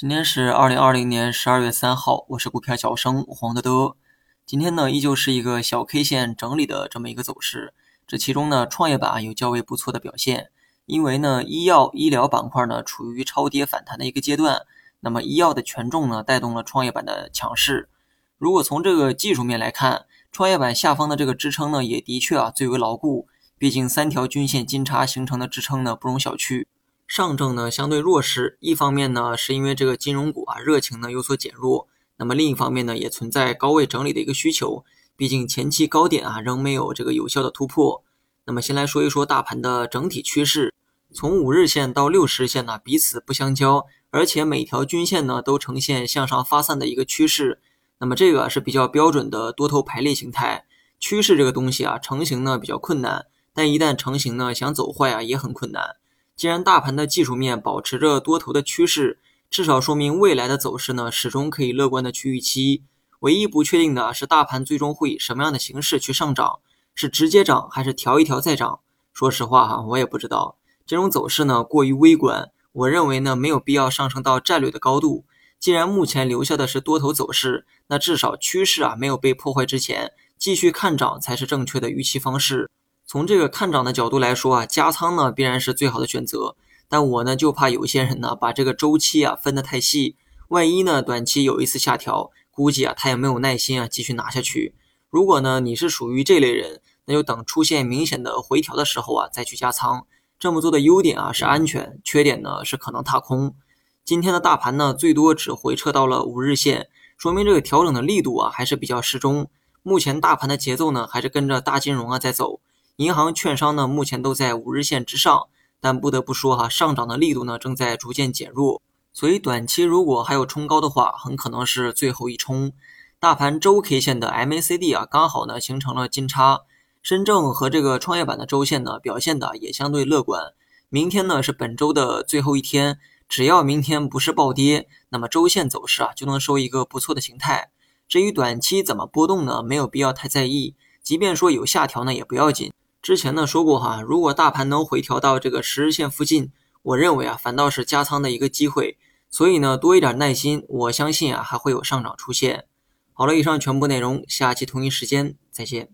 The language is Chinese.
今天是二零二零年十二月三号，我是股票小生黄德德。今天呢，依旧是一个小 K 线整理的这么一个走势。这其中呢，创业板有较为不错的表现，因为呢，医药医疗板块呢处于超跌反弹的一个阶段。那么医药的权重呢，带动了创业板的强势。如果从这个技术面来看，创业板下方的这个支撑呢，也的确啊最为牢固。毕竟三条均线金叉形成的支撑呢，不容小觑。上证呢相对弱势，一方面呢是因为这个金融股啊热情呢有所减弱，那么另一方面呢也存在高位整理的一个需求，毕竟前期高点啊仍没有这个有效的突破。那么先来说一说大盘的整体趋势，从五日线到六十日线呢彼此不相交，而且每条均线呢都呈现向上发散的一个趋势，那么这个是比较标准的多头排列形态。趋势这个东西啊成型呢比较困难，但一旦成型呢想走坏啊也很困难。既然大盘的技术面保持着多头的趋势，至少说明未来的走势呢始终可以乐观的去预期。唯一不确定的是大盘最终会以什么样的形式去上涨，是直接涨还是调一调再涨？说实话哈，我也不知道。这种走势呢过于微观，我认为呢没有必要上升到战略的高度。既然目前留下的是多头走势，那至少趋势啊没有被破坏之前，继续看涨才是正确的预期方式。从这个看涨的角度来说啊，加仓呢必然是最好的选择。但我呢就怕有些人呢把这个周期啊分得太细，万一呢短期有一次下调，估计啊他也没有耐心啊继续拿下去。如果呢你是属于这类人，那就等出现明显的回调的时候啊再去加仓。这么做的优点啊是安全，缺点呢是可能踏空。今天的大盘呢最多只回撤到了五日线，说明这个调整的力度啊还是比较适中。目前大盘的节奏呢还是跟着大金融啊在走。银行、券商呢，目前都在五日线之上，但不得不说哈，上涨的力度呢正在逐渐减弱，所以短期如果还有冲高的话，很可能是最后一冲。大盘周 K 线的 MACD 啊，刚好呢形成了金叉，深证和这个创业板的周线呢表现的也相对乐观。明天呢是本周的最后一天，只要明天不是暴跌，那么周线走势啊就能收一个不错的形态。至于短期怎么波动呢，没有必要太在意，即便说有下调呢也不要紧。之前呢说过哈，如果大盘能回调到这个十日线附近，我认为啊反倒是加仓的一个机会，所以呢多一点耐心，我相信啊还会有上涨出现。好了，以上全部内容，下期同一时间再见。